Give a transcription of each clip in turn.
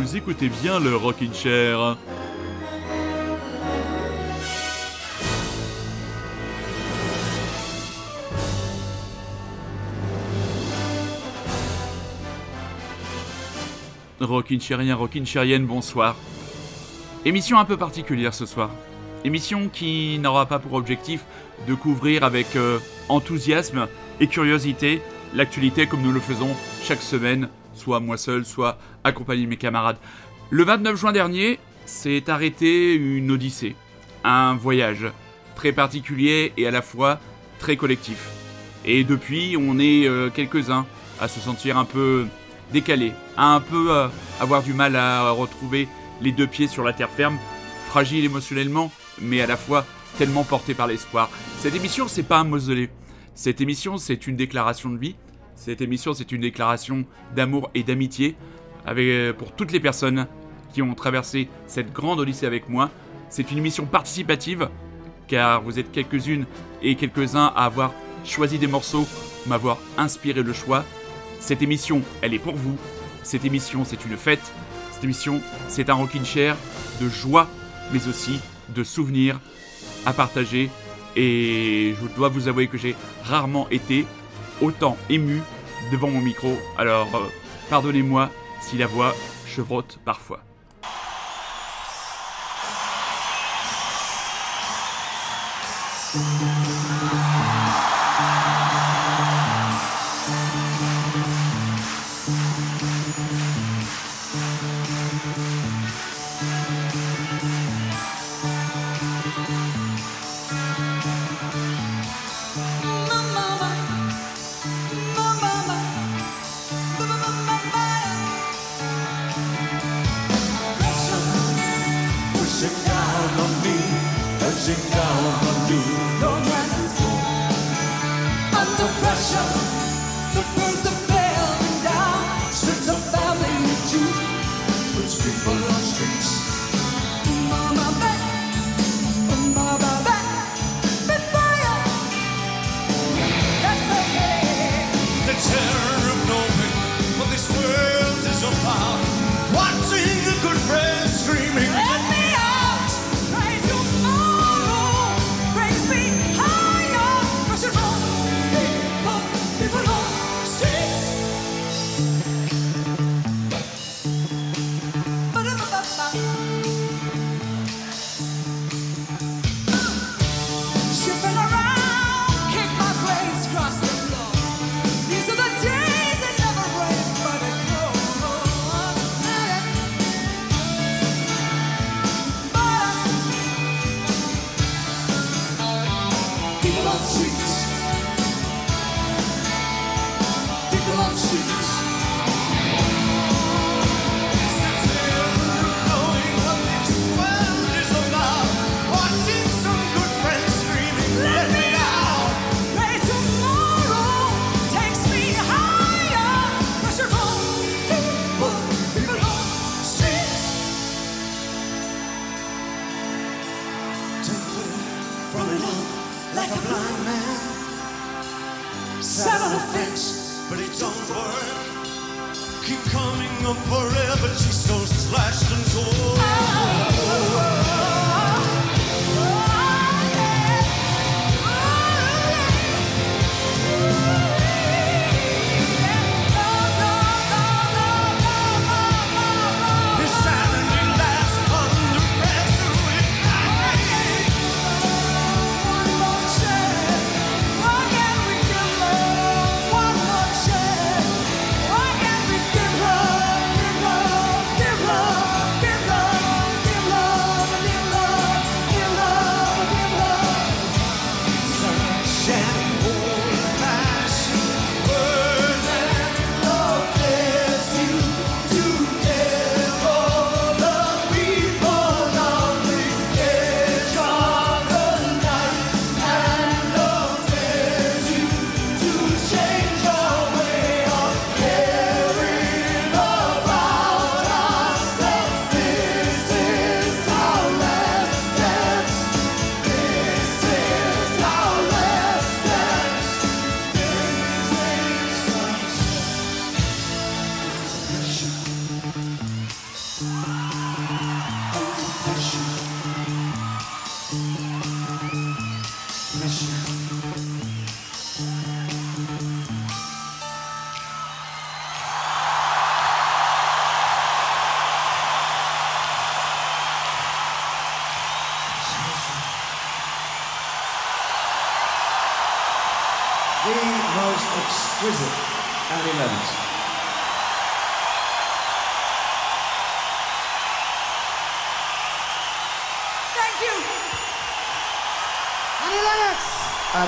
Vous écoutez bien le Rockin' Chair. Rockin' Chairien, Rockin' Chairienne, bonsoir. Émission un peu particulière ce soir. Émission qui n'aura pas pour objectif de couvrir avec euh, enthousiasme et curiosité l'actualité comme nous le faisons chaque semaine, soit moi seul, soit accompagné de mes camarades. Le 29 juin dernier, s'est arrêté une odyssée, un voyage très particulier et à la fois très collectif. Et depuis, on est euh, quelques-uns à se sentir un peu décalés, à un peu euh, avoir du mal à retrouver les deux pieds sur la terre ferme, fragile émotionnellement, mais à la fois tellement porté par l'espoir. Cette émission, c'est pas un mausolée. Cette émission, c'est une déclaration de vie. Cette émission, c'est une déclaration d'amour et d'amitié avec, euh, pour toutes les personnes qui ont traversé cette grande odyssée avec moi. C'est une émission participative, car vous êtes quelques-unes et quelques-uns à avoir choisi des morceaux, m'avoir inspiré le choix. Cette émission, elle est pour vous. Cette émission, c'est une fête. Cette émission, c'est un rocking chair de joie, mais aussi de souvenirs à partager. Et je dois vous avouer que j'ai rarement été autant ému devant mon micro. Alors, euh, pardonnez-moi si la voix chevrotte parfois. Pushing down on me, pushing down on you. No man is born under pressure. The birds are falling down, streets are falling too. Puts people on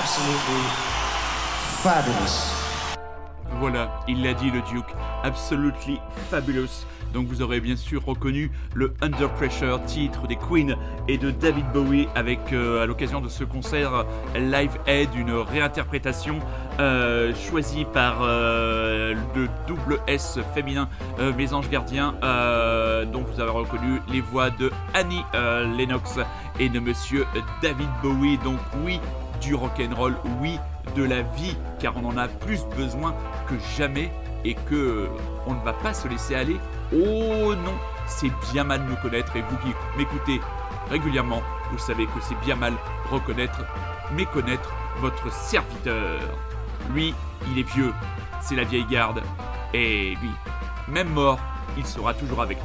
Absolutely fabulous. Voilà, il l'a dit le Duke, absolutely fabulous. Donc vous aurez bien sûr reconnu le Under Pressure, titre des Queen et de David Bowie avec euh, à l'occasion de ce concert Live Aid, une réinterprétation euh, choisie par euh, le double S féminin Mes Anges Gardiens, dont vous avez reconnu les voix de Annie Lennox et de Monsieur David Bowie. Donc oui, du rock'n'roll, oui, de la vie, car on en a plus besoin que jamais et que on ne va pas se laisser aller. Oh non, c'est bien mal nous connaître et vous qui m'écoutez régulièrement, vous savez que c'est bien mal reconnaître, méconnaître votre serviteur. Lui, il est vieux, c'est la vieille garde, et lui, même mort, il sera toujours avec.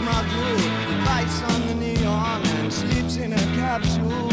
my view. Lights on the neon and sleeps in a capsule.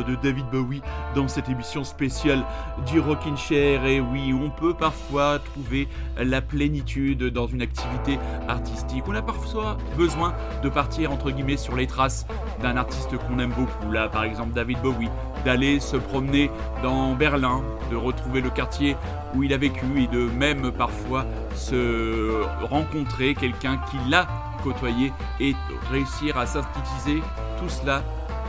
De David Bowie dans cette émission spéciale du Rockin' Chair. Et oui, on peut parfois trouver la plénitude dans une activité artistique. On a parfois besoin de partir entre guillemets sur les traces d'un artiste qu'on aime beaucoup. Là, par exemple, David Bowie, d'aller se promener dans Berlin, de retrouver le quartier où il a vécu et de même parfois se rencontrer quelqu'un qui l'a côtoyé et réussir à synthétiser tout cela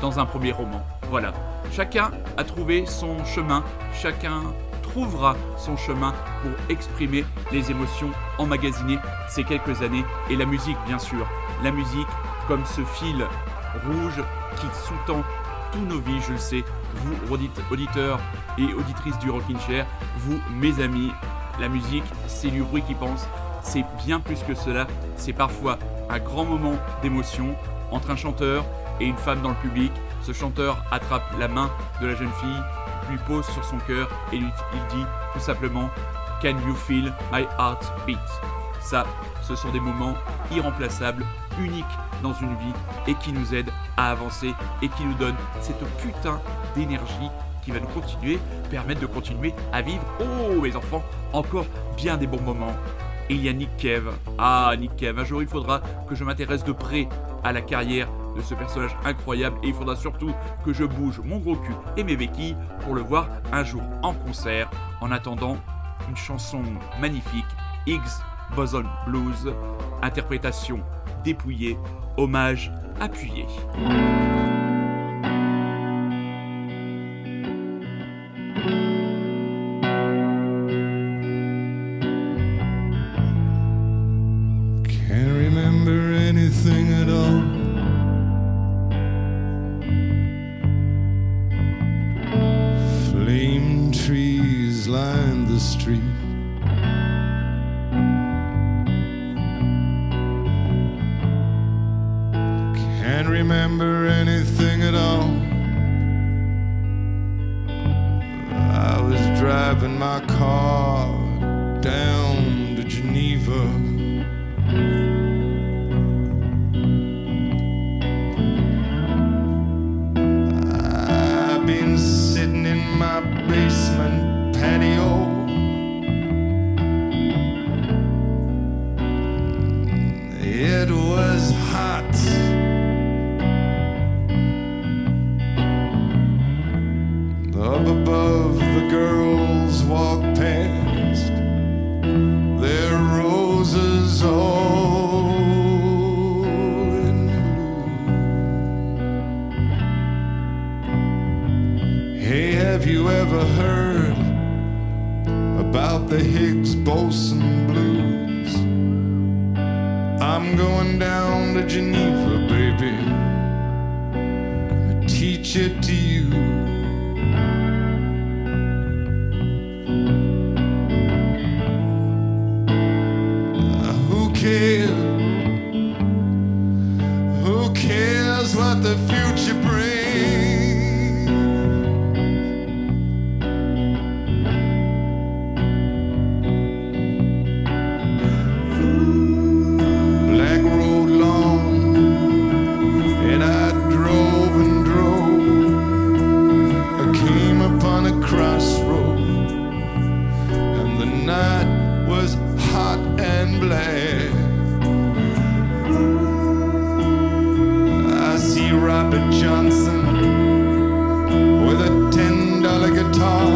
dans un premier roman. Voilà. Chacun a trouvé son chemin, chacun trouvera son chemin pour exprimer les émotions emmagasinées ces quelques années et la musique bien sûr. La musique comme ce fil rouge qui sous-tend tous nos vies, je le sais, vous audit- auditeurs et auditrices du Rockin' Chair, vous mes amis, la musique c'est du bruit qui pense, c'est bien plus que cela, c'est parfois un grand moment d'émotion entre un chanteur et une femme dans le public. Ce chanteur attrape la main de la jeune fille, lui pose sur son cœur et lui, il dit tout simplement Can you feel my heart beat? Ça, ce sont des moments irremplaçables unique dans une vie et qui nous aide à avancer et qui nous donne cette putain d'énergie qui va nous continuer, permettre de continuer à vivre, oh mes enfants, encore bien des bons moments. Et il y a Nick Cave. Ah, Nick Cave, un jour il faudra que je m'intéresse de près à la carrière de ce personnage incroyable et il faudra surtout que je bouge mon gros cul et mes béquilles pour le voir un jour en concert. En attendant, une chanson magnifique, Higgs Boson Blues, interprétation dépouillée, hommage appuyé. Hot and black. I see Robert Johnson with a ten dollar guitar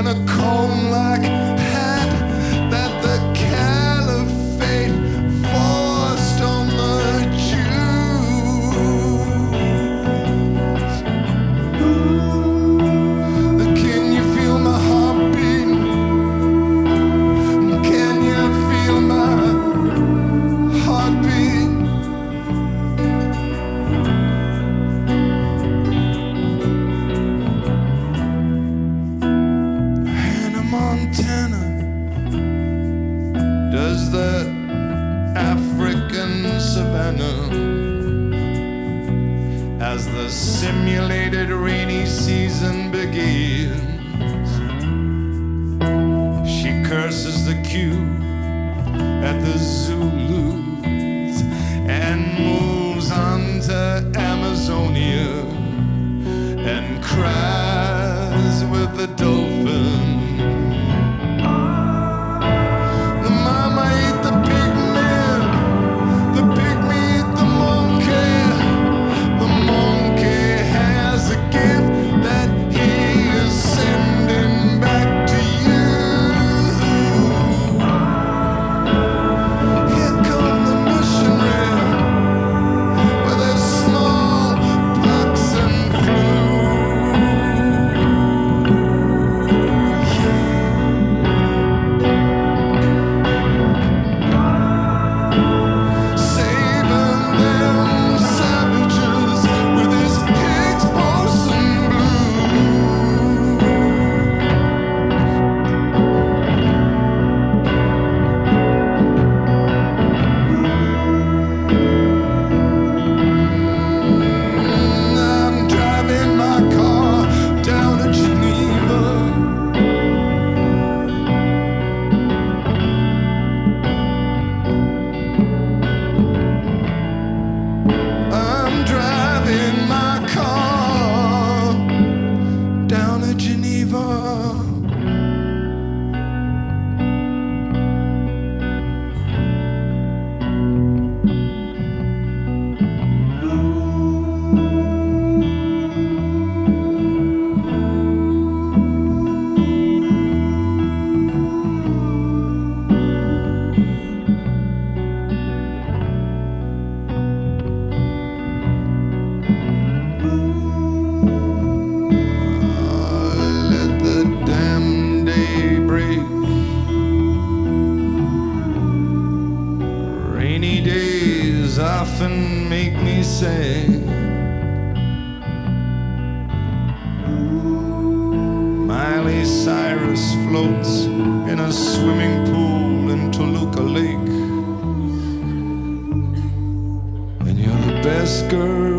and a sang. Miley Cyrus floats in a swimming pool in Toluca Lake. And you're the best girl.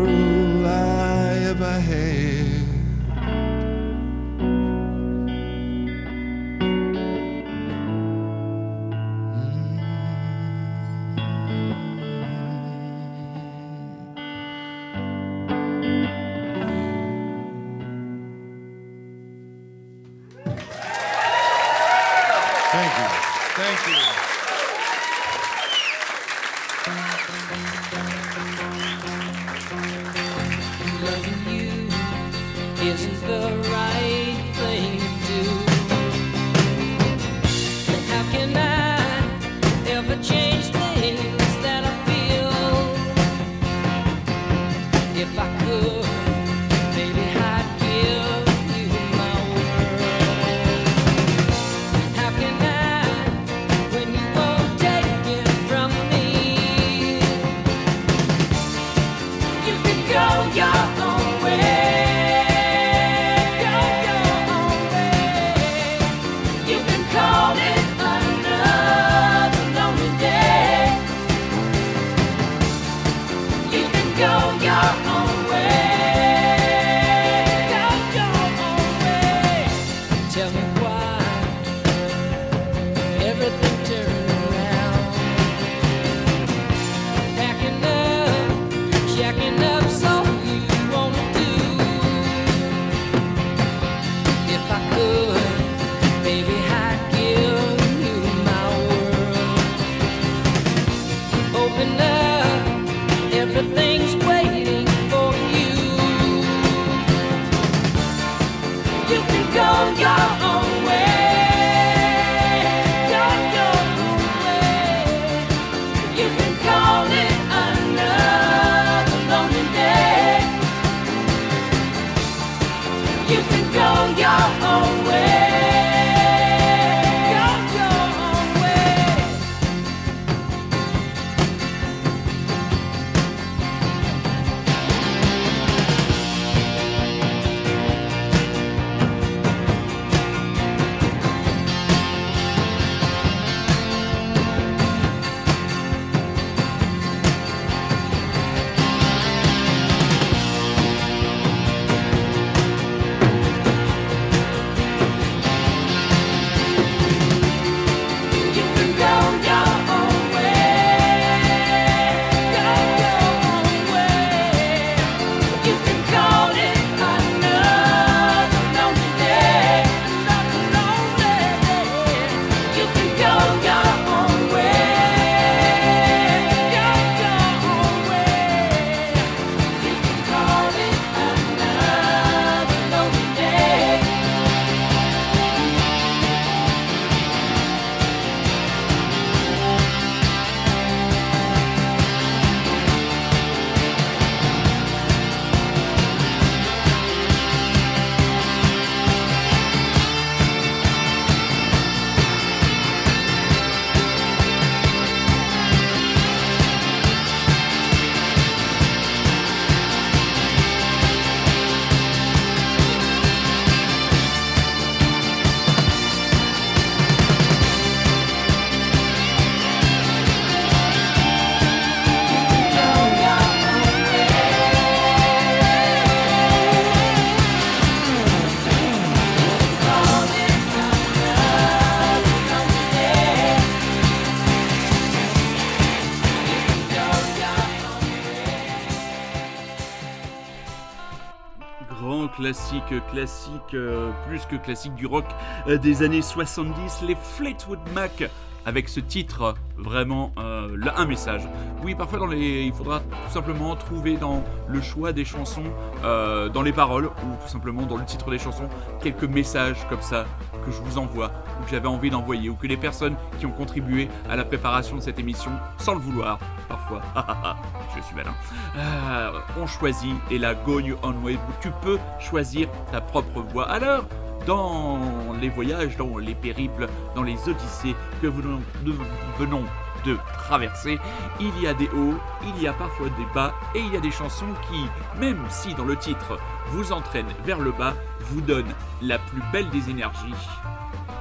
Classique, classique, euh, plus que classique du rock euh, des années 70, les Fleetwood Mac avec ce titre vraiment euh, là, un message. Oui, parfois dans les, il faudra tout simplement trouver dans le choix des chansons, dans les paroles ou tout simplement dans le titre des chansons, quelques messages comme ça que je vous envoie ou que j'avais envie d'envoyer ou que les personnes qui ont contribué à la préparation de cette émission, sans le vouloir, parfois, je suis malin, euh, ont choisi et la Go Your Own Way. Tu peux choisir ta propre voix. Alors, dans les voyages, dans les périples, dans les odyssées que nous venons de traverser, il y a des hauts, il y a parfois des bas, et il y a des chansons qui, même si dans le titre vous entraînent vers le bas, vous donnent la plus belle des énergies.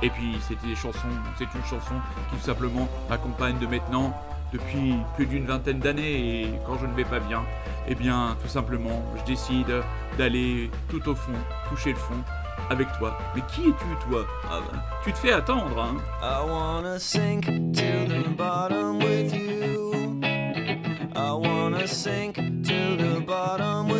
Et puis c'était des chansons, c'est une chanson qui tout simplement m'accompagne de maintenant depuis plus d'une vingtaine d'années et quand je ne vais pas bien, eh bien tout simplement je décide d'aller tout au fond, toucher le fond avec toi. Mais qui es-tu toi? Ah Tu te fais attendre, hein I wanna sink to the bottom with you. I wanna sink to the bottom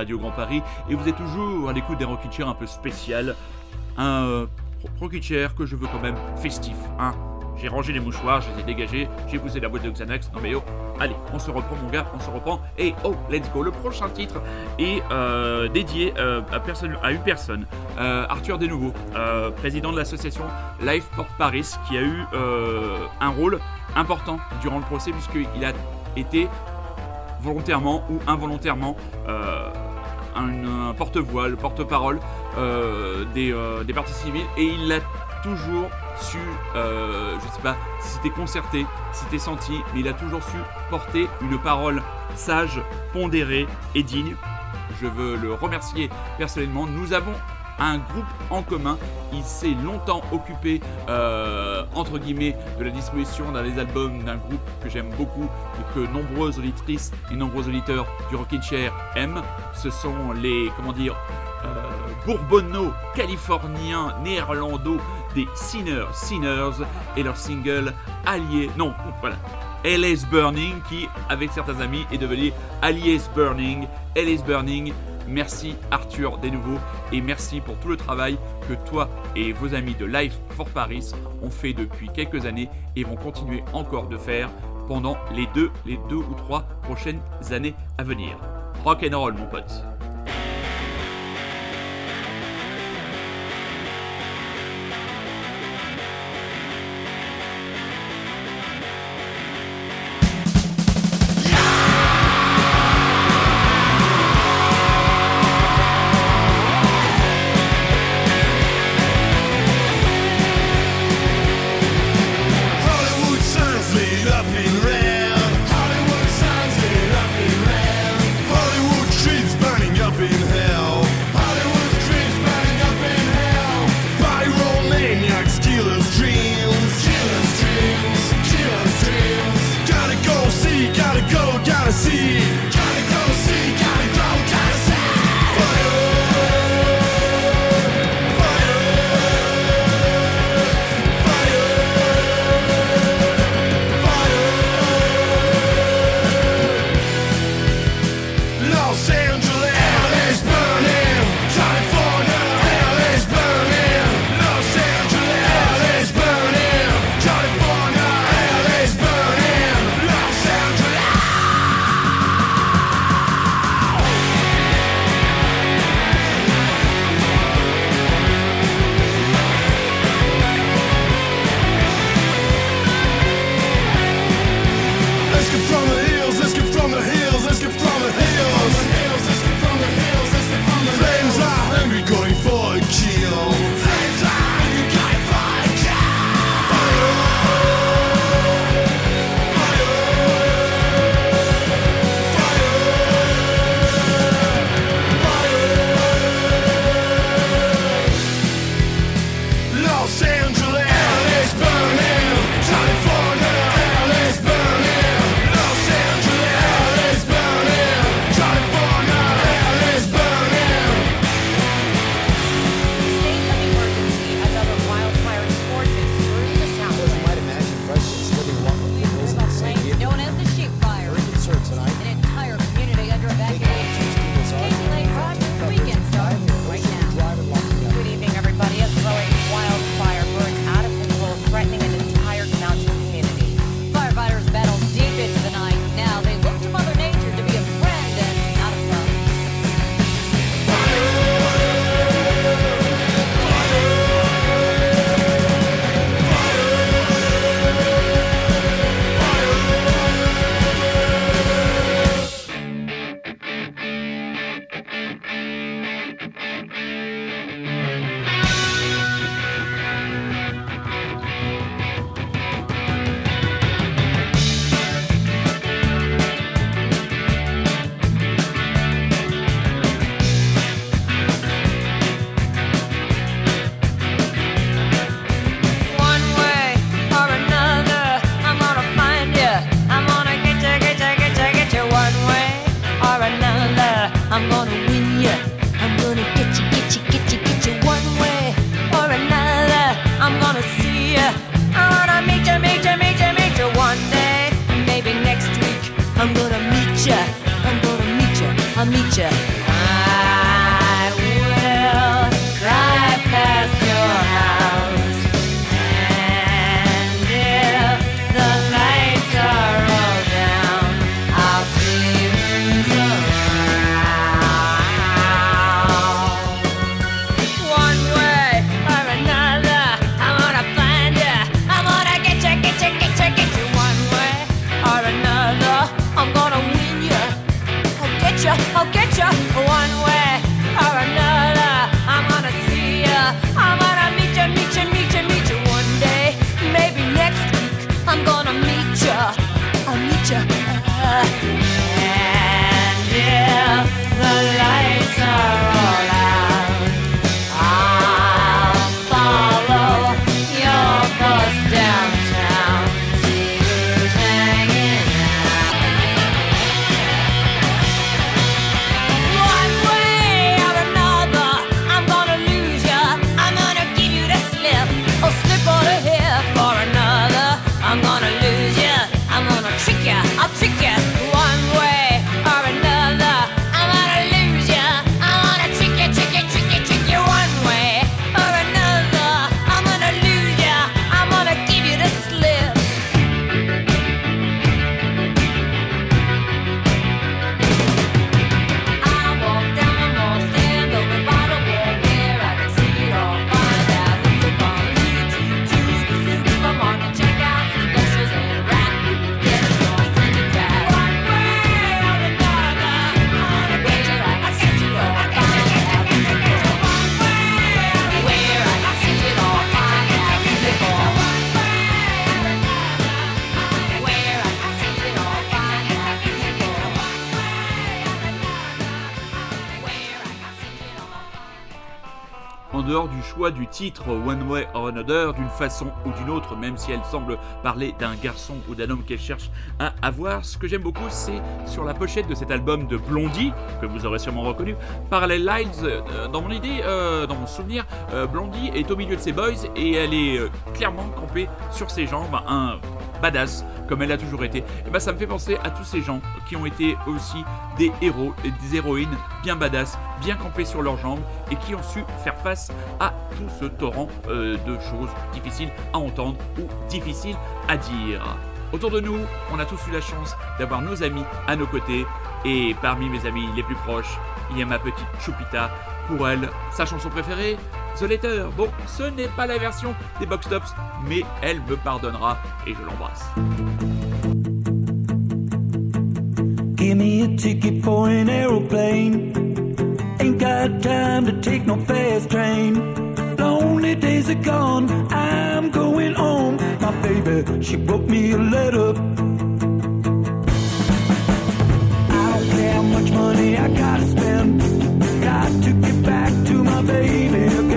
Radio Grand Paris et vous êtes toujours à l'écoute d'un rocking chair un peu spécial. Un euh, chair que je veux quand même festif. Hein. J'ai rangé les mouchoirs, je les ai dégagés, j'ai poussé la boîte de Xanax. Non mais oh, allez, on se reprend mon gars, on se reprend. Et oh, let's go. Le prochain titre est euh, dédié euh, à, personne, à une personne, euh, Arthur Desnouveaux, président de l'association Life Port Paris, qui a eu un rôle important durant le procès puisqu'il a été volontairement ou involontairement un, porte-voix, le porte-parole euh, des, euh, des partis civils et il a toujours su, euh, je sais pas si c'était concerté, si c'était senti, mais il a toujours su porter une parole sage, pondérée et digne. Je veux le remercier personnellement. Nous avons un groupe en commun. Il s'est longtemps occupé, euh, entre guillemets, de la distribution dans les albums d'un groupe que j'aime beaucoup que nombreuses auditrices et nombreux auditeurs du Rockin' Chair aiment. Ce sont les, comment dire, euh, Bourbonno, californiens, néerlando, des Sinners, Sinners et leur single Allié. Non, voilà. LS Burning qui, avec certains amis, est devenu Alias Burning. LS Burning, merci Arthur des nouveaux et merci pour tout le travail que toi et vos amis de Life for Paris ont fait depuis quelques années et vont continuer encore de faire pendant les deux, les deux ou trois prochaines années à venir. Rock and roll mon pote. Du titre One Way or Another, d'une façon ou d'une autre, même si elle semble parler d'un garçon ou d'un homme qu'elle cherche à avoir, ce que j'aime beaucoup, c'est sur la pochette de cet album de Blondie, que vous aurez sûrement reconnu, Parallel Lines. euh, dans mon idée, euh, dans mon souvenir, euh, Blondie est au milieu de ses boys et elle est clairement campée sur ses jambes, un badass comme elle a toujours été. Et ben ça me fait penser à tous ces gens qui ont été aussi des héros et des héroïnes bien badass, bien campés sur leurs jambes et qui ont su faire face à tout ce torrent euh, de choses difficiles à entendre ou difficiles à dire. Autour de nous, on a tous eu la chance d'avoir nos amis à nos côtés et parmi mes amis les plus proches, il y a ma petite Choupita. Pour elle, sa chanson préférée, The Letter. Bon, ce n'est pas la version des Box Tops, mais elle me pardonnera et je l'embrasse. Give me a ticket for an aeroplane. Ain't got time to take no fast train. Lonely days are gone, I'm going home. My baby, she wrote me a letter. Much money I gotta spend. Got to get back to my baby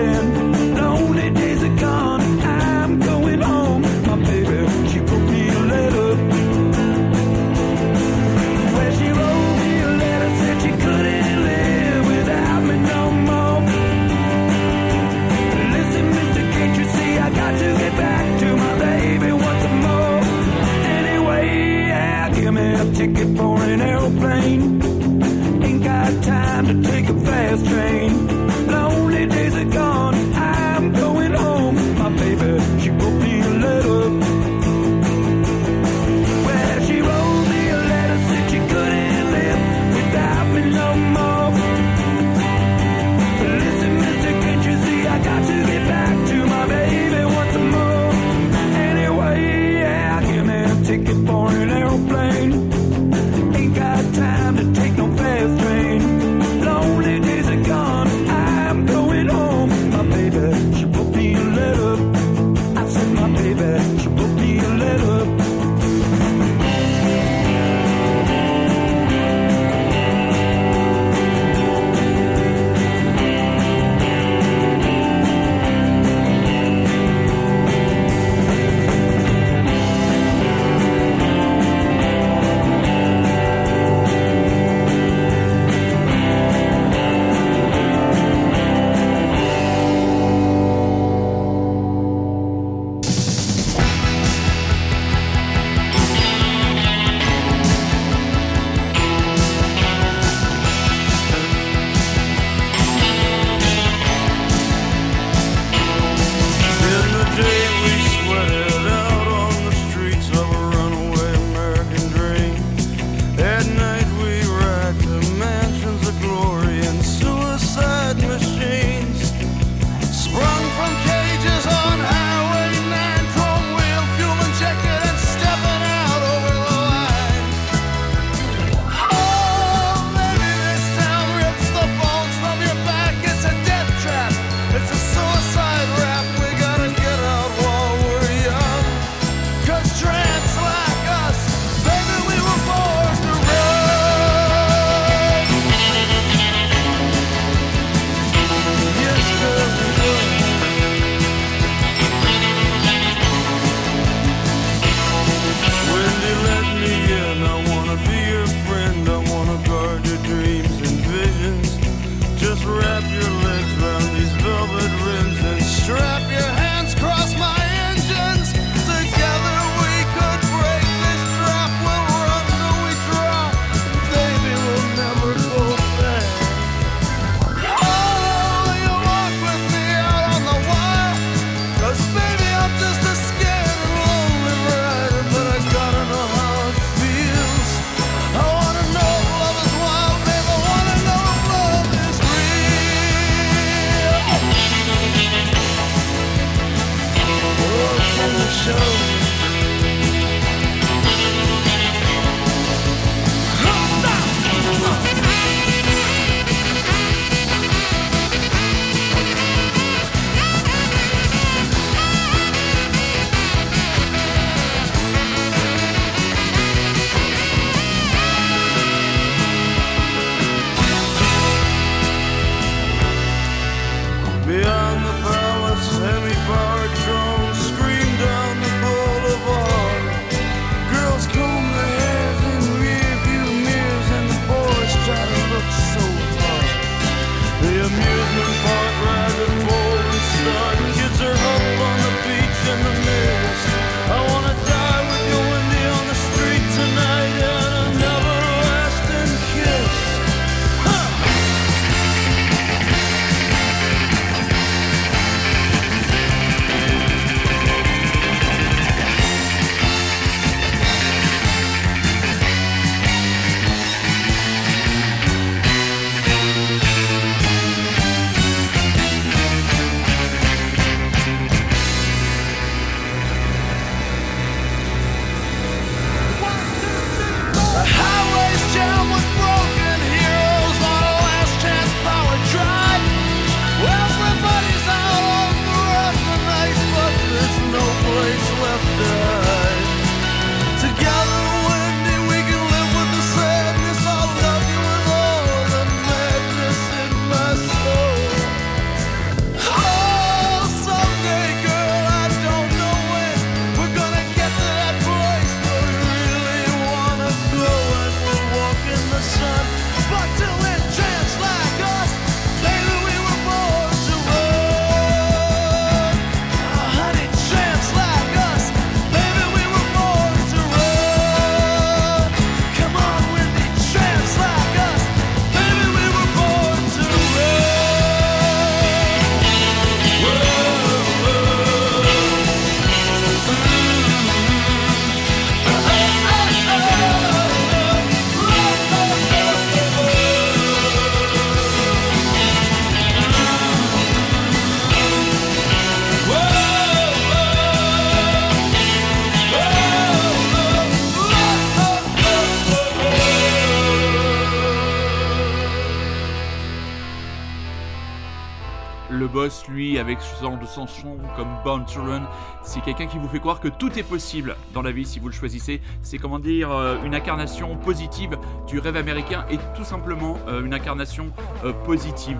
comme Born to Run, c'est quelqu'un qui vous fait croire que tout est possible dans la vie si vous le choisissez. C'est comment dire euh, une incarnation positive du rêve américain et tout simplement euh, une incarnation euh, positive.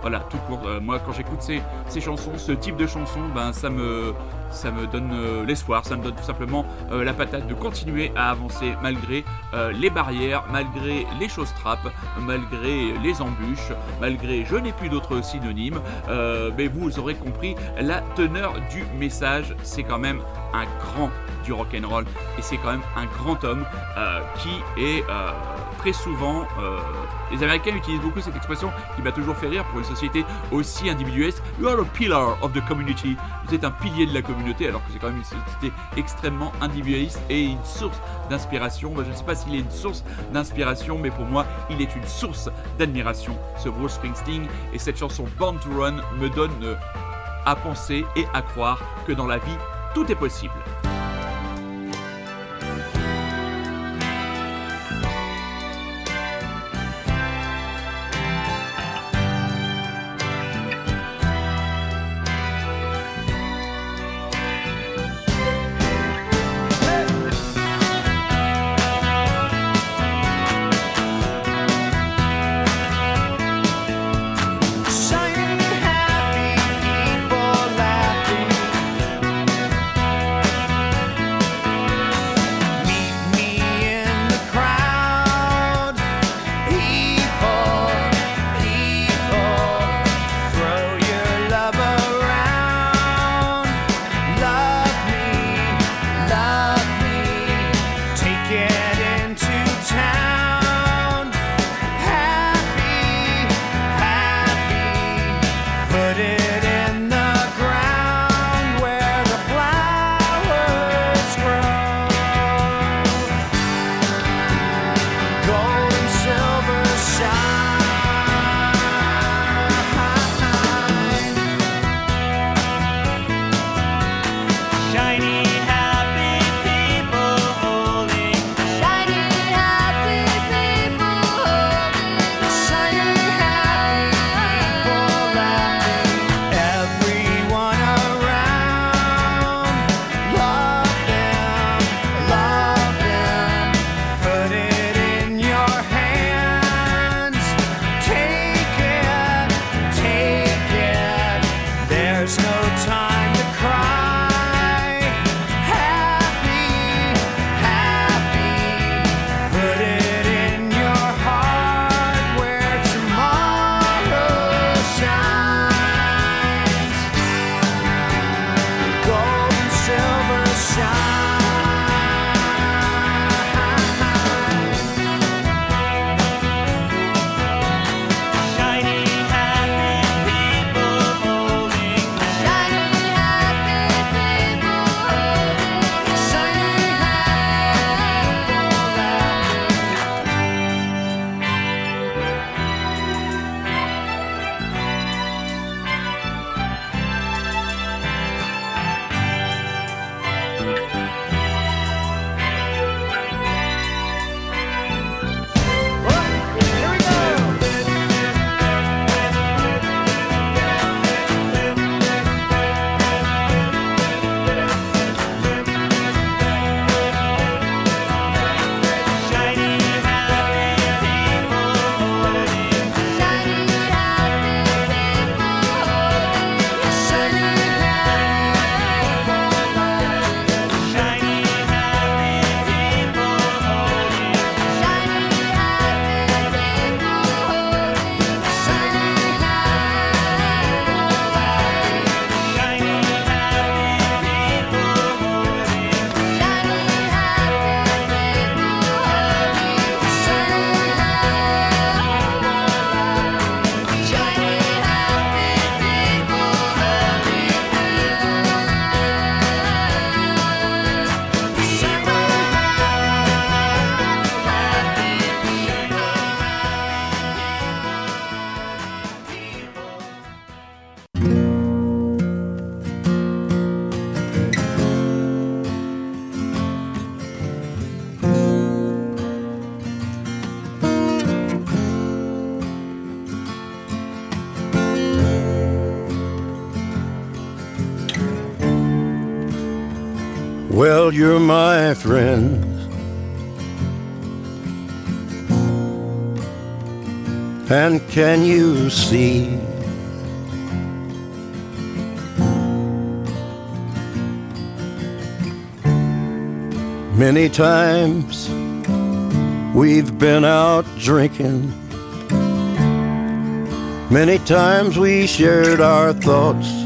Voilà, tout court. Moi, quand j'écoute ces, ces chansons, ce type de chansons, ben ça me, ça me donne l'espoir, ça me donne tout simplement la patate de continuer à avancer malgré euh, les barrières, malgré les choses trappes, malgré les embûches, malgré je n'ai plus d'autres synonymes. Euh, mais vous aurez compris la teneur du message, c'est quand même un grand du rock'n'roll et c'est quand même un grand homme euh, qui est très souvent. euh, les Américains utilisent beaucoup cette expression qui m'a toujours fait rire pour une société aussi individualiste. You are a pillar of the community. Vous êtes un pilier de la communauté, alors que c'est quand même une société extrêmement individualiste et une source d'inspiration. Je ne sais pas s'il est une source d'inspiration, mais pour moi, il est une source d'admiration. Ce Bruce Springsteen et cette chanson Born to Run me donnent euh, à penser et à croire que dans la vie, tout est possible. You're my friend. And can you see? Many times we've been out drinking. Many times we shared our thoughts.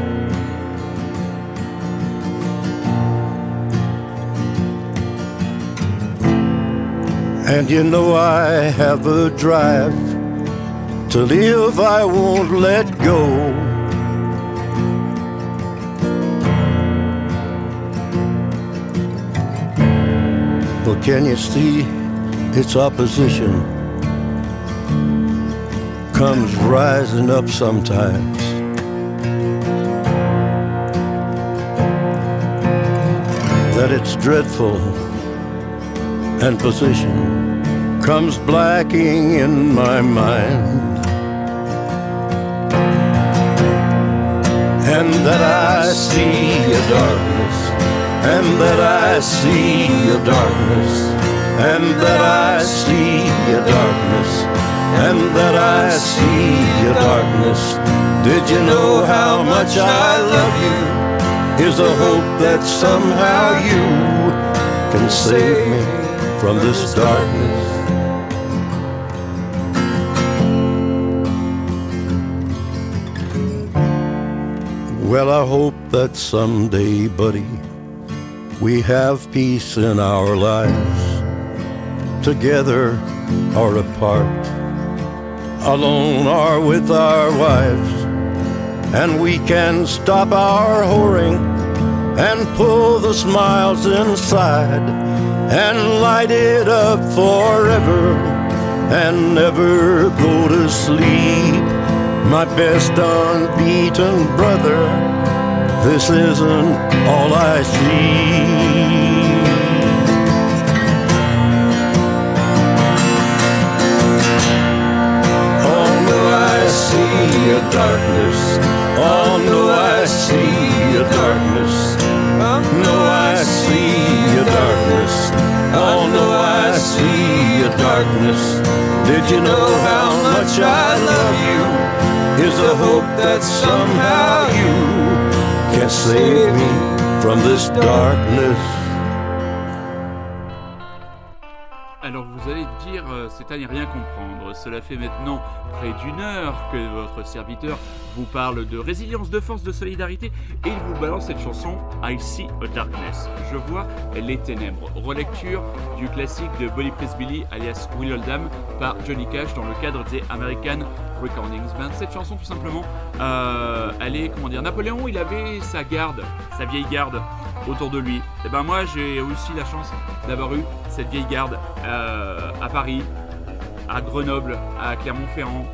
And you know I have a drive to live, I won't let go. But can you see its opposition comes rising up sometimes? That it's dreadful and position comes blacking in my mind. And that I see a darkness, and that I see a darkness, and that I see a darkness, and that I see a darkness. Did you know how much I love you? Is a hope that somehow you can save me from this darkness. Well, I hope that someday, buddy, we have peace in our lives, together or apart, alone or with our wives, and we can stop our whoring and pull the smiles inside and light it up forever and never go to sleep. My best unbeaten brother, this isn't all I see. See a darkness. Oh no, I see a darkness. Darkness. Did you know how much I love you? Is a hope that somehow you can save me from this darkness. À n'y rien comprendre. Cela fait maintenant près d'une heure que votre serviteur vous parle de résilience, de force, de solidarité, et il vous balance cette chanson I See a Darkness. Je vois les ténèbres. Relecture du classique de Bolly Presbilly, alias Will Oldham, par Johnny Cash dans le cadre des American Recordings. Ben, cette chanson, tout simplement, euh, elle est, comment dire, Napoléon, il avait sa garde, sa vieille garde autour de lui. Et ben moi, j'ai aussi la chance d'avoir eu cette vieille garde euh, à Paris, à Grenoble, à Clermont-Ferrand,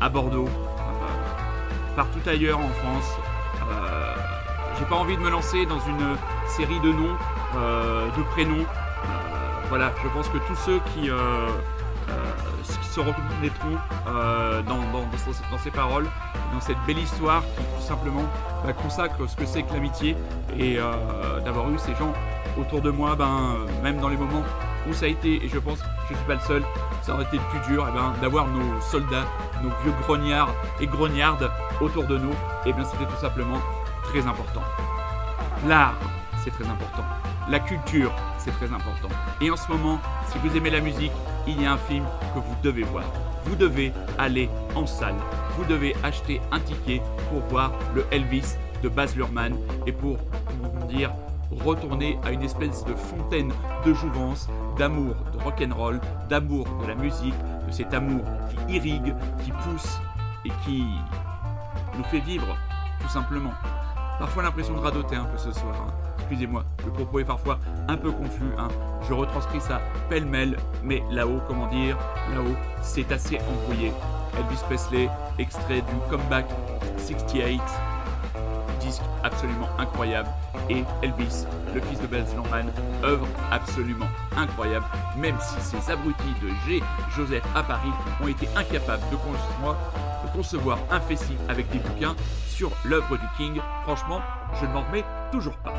à Bordeaux, euh, partout ailleurs en France. Euh, J'ai pas envie de me lancer dans une série de noms, euh, de prénoms. Euh, voilà, je pense que tous ceux qui, se reconnaîtront dans, ces- paroles, dans cette belle histoire qui tout simplement bah, consacre ce que c'est que l'amitié et d'avoir eu ces gens autour de moi, ben, même dans les moments où ça a été, et je pense je suis pas le seul, ça aurait été plus dur, et ben, d'avoir nos soldats, nos vieux grognards et grognardes autour de nous, et bien c'était tout simplement très important. L'art, c'est très important. La culture, c'est très important. Et en ce moment, si vous aimez la musique, il y a un film que vous devez voir. Vous devez aller en salle. Vous devez acheter un ticket pour voir le Elvis de Baz Luhrmann et pour, comment dire, retourner à une espèce de fontaine de jouvence, d'amour de rock'n'roll, d'amour de la musique, de cet amour qui irrigue, qui pousse et qui nous fait vivre, tout simplement. Parfois l'impression de radoter un peu ce soir. Hein. Excusez-moi, le propos est parfois un peu confus. Hein. Je retranscris ça pêle-mêle, mais là-haut, comment dire, là-haut, c'est assez embrouillé. Elvis Presley, extrait du comeback 68 disque absolument incroyable. Et Elvis, le fils de Baz Luhrmann, œuvre absolument incroyable, même si ces abrutis de G. Joseph à Paris ont été incapables de concevoir, de concevoir un fessier avec des bouquins sur l'œuvre du King. Franchement, je ne m'en remets toujours pas.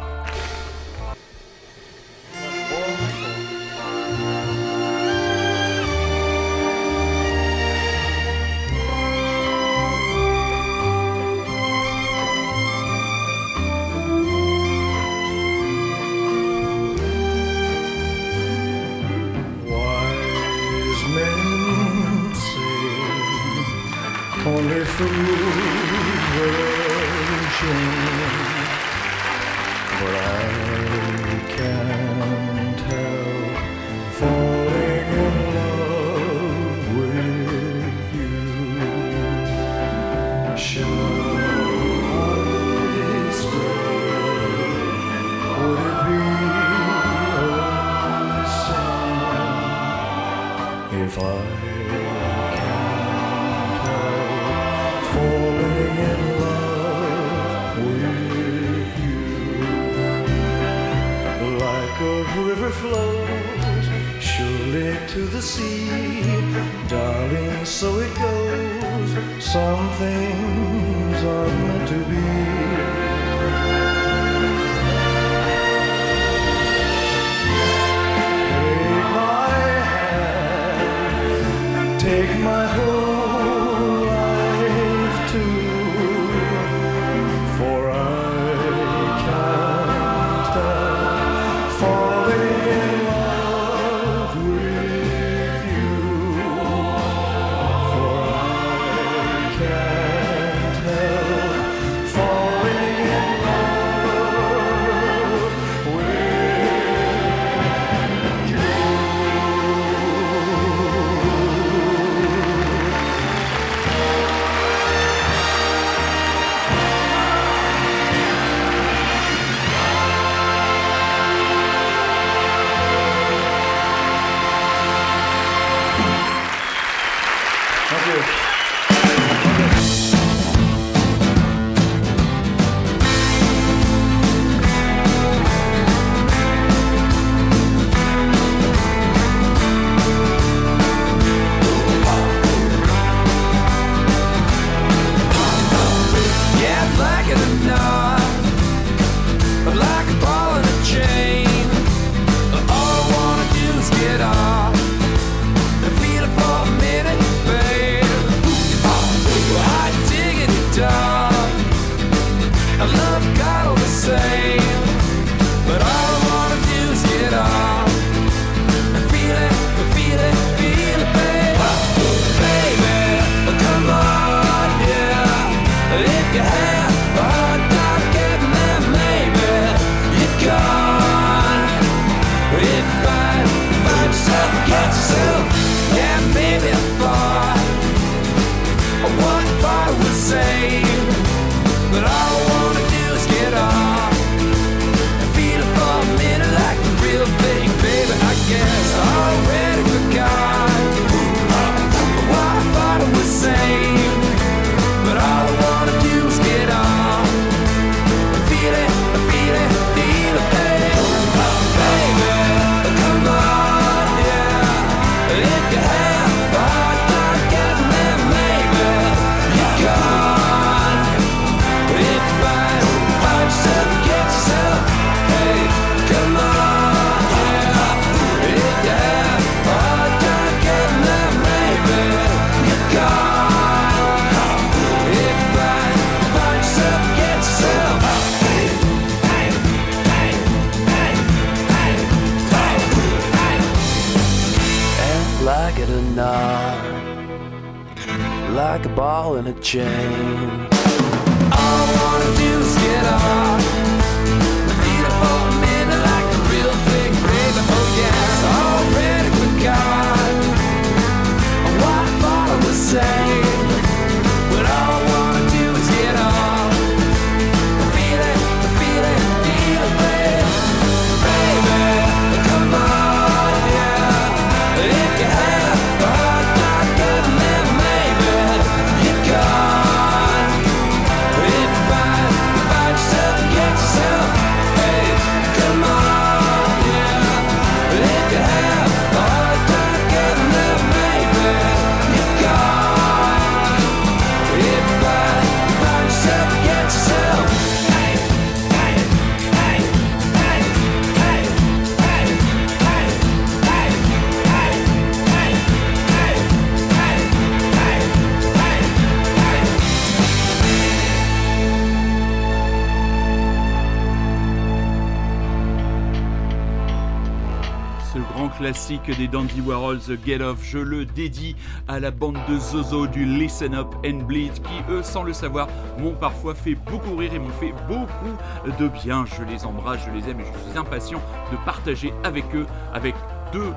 Des Dandy Warhols, Get Off. Je le dédie à la bande de Zozo du Listen Up and Bleed qui, eux, sans le savoir, m'ont parfois fait beaucoup rire et m'ont fait beaucoup de bien. Je les embrasse, je les aime et je suis impatient de partager avec eux, avec deux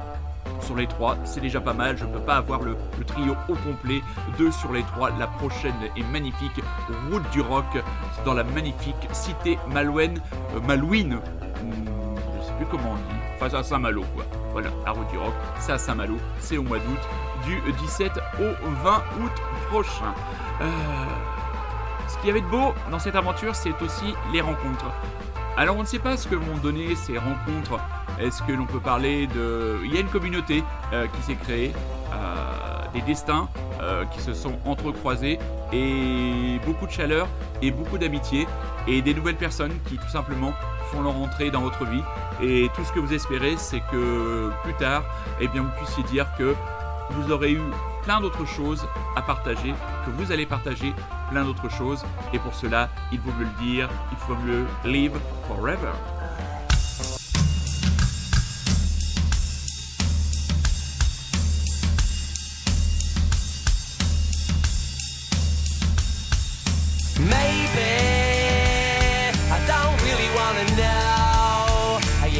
sur les trois, c'est déjà pas mal. Je peux pas avoir le, le trio au complet. Deux sur les trois. La prochaine est magnifique. Route du rock dans la magnifique cité Malouine. euh, Malouine. Hmm, je sais plus comment on dit. C'est à Saint-Malo, quoi. Voilà, la route du rock. C'est à Saint-Malo. C'est au mois d'août. Du 17 au 20 août prochain. Euh, Ce qu'il y avait de beau dans cette aventure, c'est aussi les rencontres. Alors on ne sait pas ce que vont donner ces rencontres. Est-ce que l'on peut parler de... Il y a une communauté euh, qui s'est créée, euh, des destins qui se sont entrecroisés et beaucoup de chaleur et beaucoup d'amitié et des nouvelles personnes qui tout simplement font leur entrée dans votre vie. Et tout ce que vous espérez, c'est que plus tard, eh bien, vous puissiez dire que vous aurez eu plein d'autres choses à partager, que vous allez partager plein d'autres choses. Et pour cela, il faut me le dire, il faut me le live forever. Maybe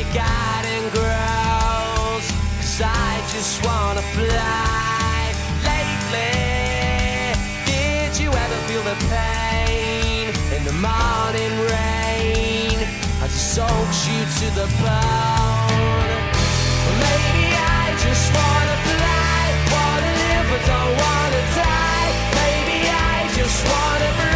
know how you grows. Cause I just wanna fly. Lately, did you ever feel the pain in the morning rain as it soaks you to the bone? Well, maybe I just wanna fly, wanna live but don't wanna die. Maybe I just wanna breathe.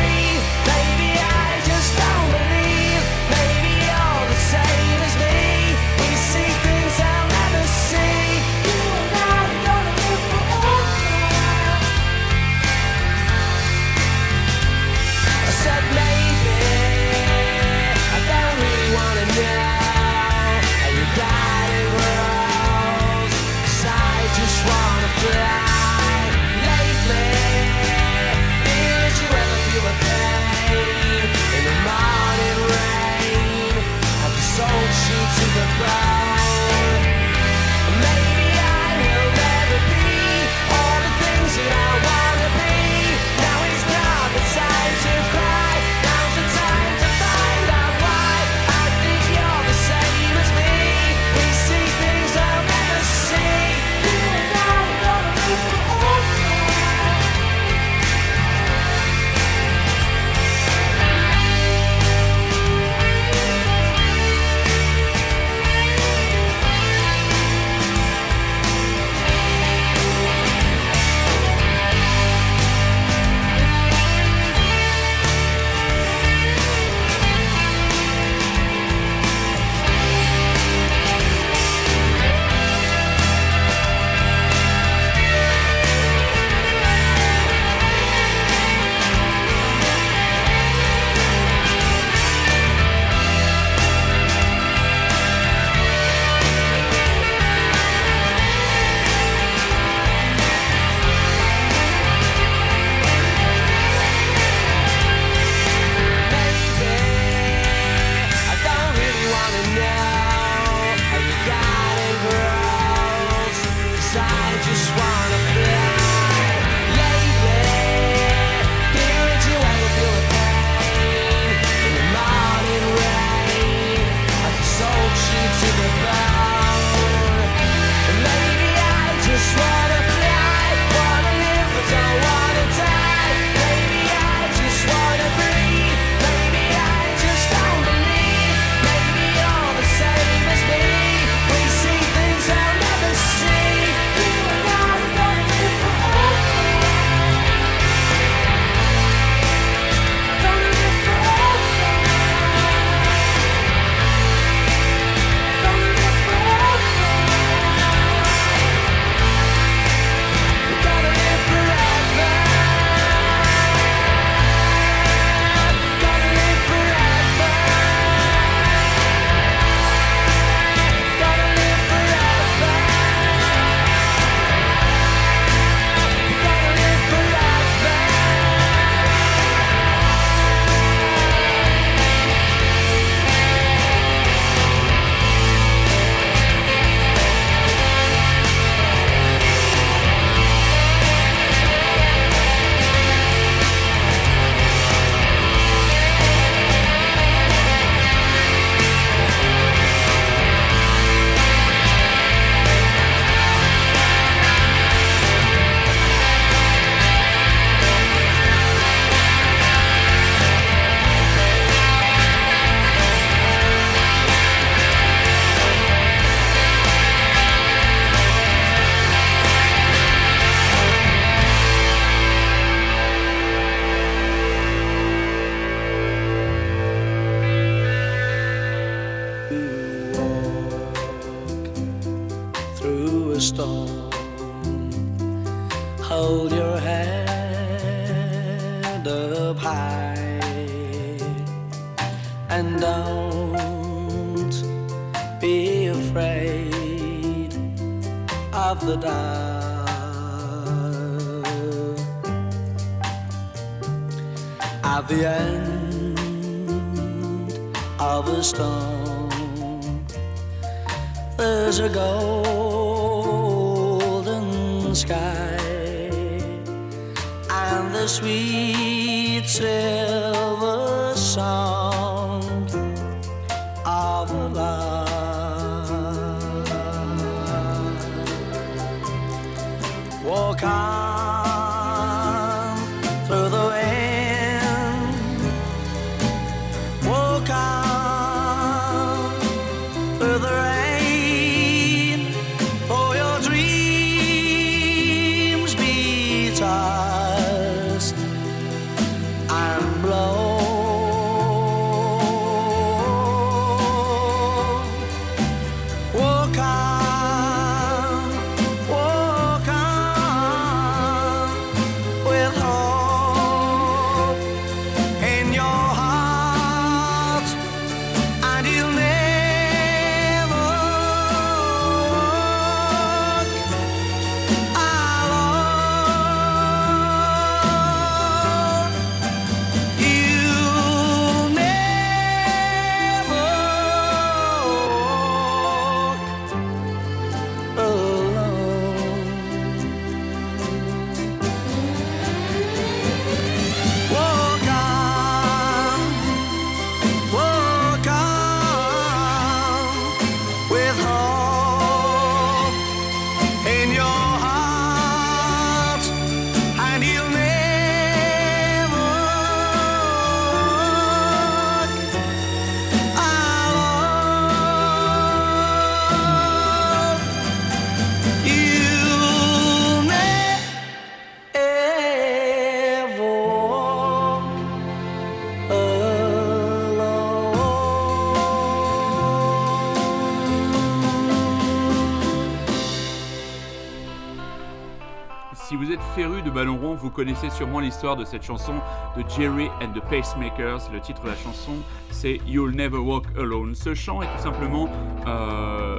Ballon rond, vous connaissez sûrement l'histoire de cette chanson de Jerry and the Pacemakers. Le titre de la chanson, c'est You'll Never Walk Alone. Ce chant est tout simplement euh,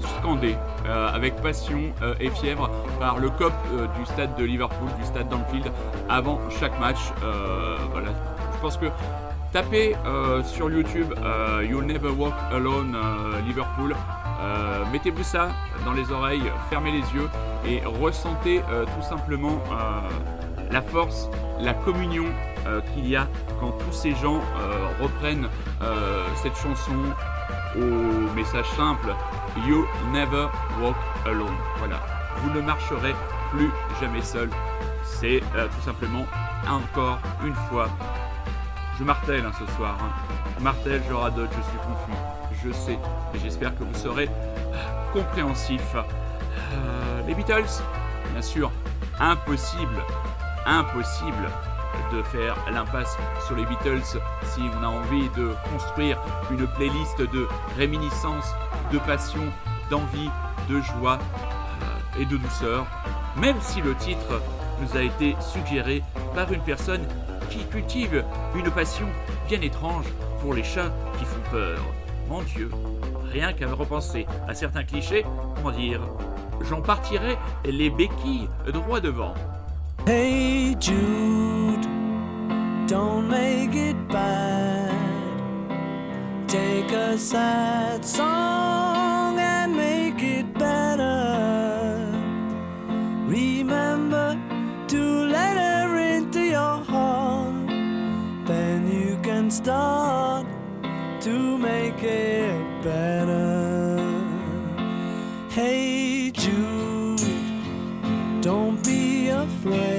scandé euh, avec passion euh, et fièvre par le cop du stade de Liverpool, du stade d'Anfield, avant chaque match. Voilà, je pense que Tapez sur YouTube You'll Never Walk Alone Liverpool. Euh, Mettez-vous ça dans les oreilles, fermez les yeux et ressentez euh, tout simplement euh, la force, la communion qu'il y a quand tous ces gens reprennent cette chanson au message simple You never walk alone. Voilà, vous ne marcherez plus jamais seul. C'est tout simplement encore une fois je martèle hein, ce soir. hein. Je martèle, je radote, je suis confus. Je sais, et j'espère que vous serez ah, compréhensifs. Euh, les Beatles, bien sûr, impossible, impossible de faire l'impasse sur les Beatles si on a envie de construire une playlist de réminiscence, de passion, d'envie, de joie euh, et de douceur, même si le titre nous a été suggéré par une personne qui cultive une passion bien étrange pour les chats qui font peur. Mon Dieu, rien qu'à repenser à certains clichés, comment dire, j'en partirai les béquilles droit devant. Hey Jude, don't make it bad. Take a sad song and make it better. Remember to let her into your heart. Then you can start better. Hey Jude. Don't be afraid.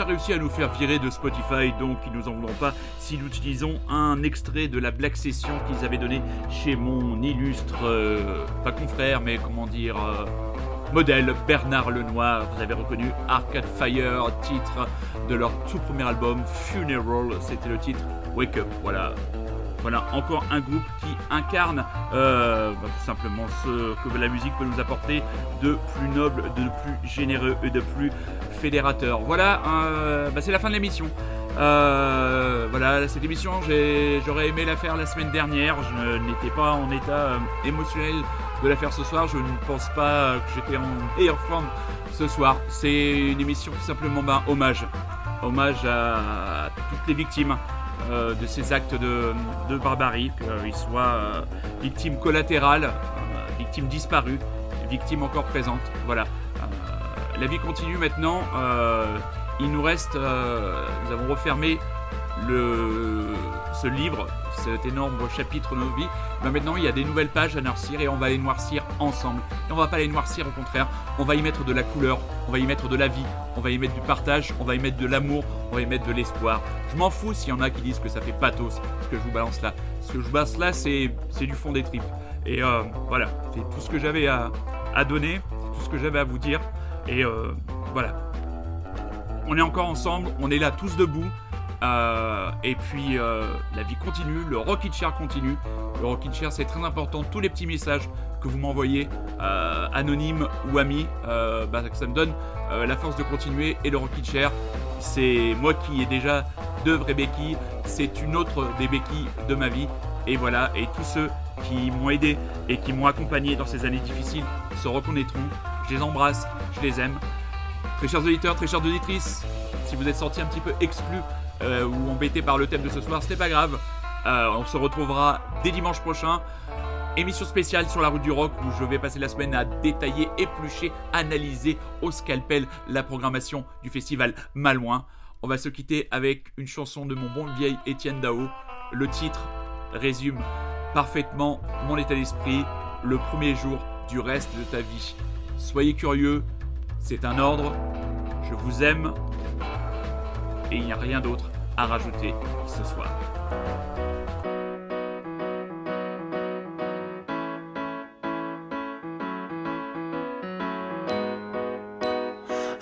Réussi à nous faire virer de Spotify, donc ils nous en voudront pas si nous utilisons un extrait de la Black Session qu'ils avaient donné chez mon illustre, euh, pas confrère, mais comment dire, euh, modèle Bernard Lenoir. Vous avez reconnu Arcade Fire, titre de leur tout premier album Funeral. C'était le titre Wake Up. Voilà. Voilà, encore un groupe qui incarne euh, bah, tout simplement ce que la musique peut nous apporter de plus noble, de plus généreux et de plus Voilà, euh, bah, c'est la fin de l'émission. Euh, voilà, cette émission, j'aurais aimé la faire la semaine dernière. Je n'étais pas en état euh, émotionnel de la faire ce soir. Je ne pense pas que j'étais en meilleure forme ce soir. C'est une émission tout simplement bah, hommage. Hommage à toutes les victimes de ces actes de, de barbarie, qu'ils soient victimes collatérales, victimes disparues, victimes encore présentes. Voilà. La vie continue maintenant. euh, il nous reste, euh, nous avons refermé le, ce livre, cet énorme chapitre de nos vies. Ben maintenant, il y a des nouvelles pages à noircir et on va les noircir ensemble. Et on va pas les noircir, au contraire, on va y mettre de la couleur, on va y mettre de la vie, on va y mettre du partage, on va y mettre de l'amour, on va y mettre de l'espoir. Je m'en fous s'il y en a qui disent que ça fait pathos, ce que je vous balance là. Ce que je vous balance là, c'est c'est du fond des tripes. Et euh, voilà, c'est tout ce que j'avais à, à donner, tout ce que j'avais à vous dire. Et euh, voilà, on est encore ensemble, on est là tous debout. euh, et puis euh, la vie continue, le Rockin' Chair continue. Le Rockin' Chair, c'est très important. Tous les petits messages que vous m'envoyez, anonymes ou amis, bah, ça me donne la force de continuer. Et le Rockin' Chair, c'est moi qui ai déjà deux vraies béquilles. C'est une autre des béquilles de ma vie. Et voilà, et tous ceux qui m'ont aidé et qui m'ont accompagné dans ces années difficiles se reconnaîtront. Je les embrasse, je les aime. Très chers auditeurs, très chères auditrices, si vous êtes sortis un petit peu exclus euh, ou embêtés par le thème de ce soir, ce n'est pas grave. Euh, on se retrouvera dès dimanche prochain. Émission spéciale sur la route du rock où je vais passer la semaine à détailler, éplucher, analyser au scalpel la programmation du festival Malouin. On va se quitter avec une chanson de mon bon vieil Étienne Dao. Le titre résume parfaitement mon état d'esprit le premier jour du reste de ta vie. Soyez curieux, c'est un ordre, je vous aime et il n'y a rien d'autre à rajouter ce soir.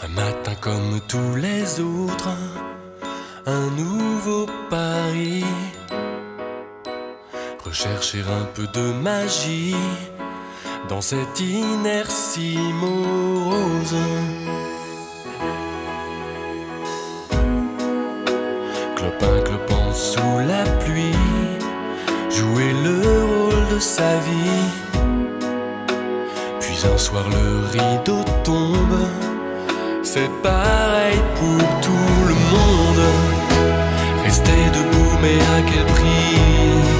Un matin comme tous les autres, un nouveau pari. Rechercher un peu de magie dans cette inertie morose. Clopin clopant sous la pluie, jouer le rôle de sa vie. Puis un soir le rideau tombe. C'est pareil pour tout le monde. Rester debout, mais à quel prix?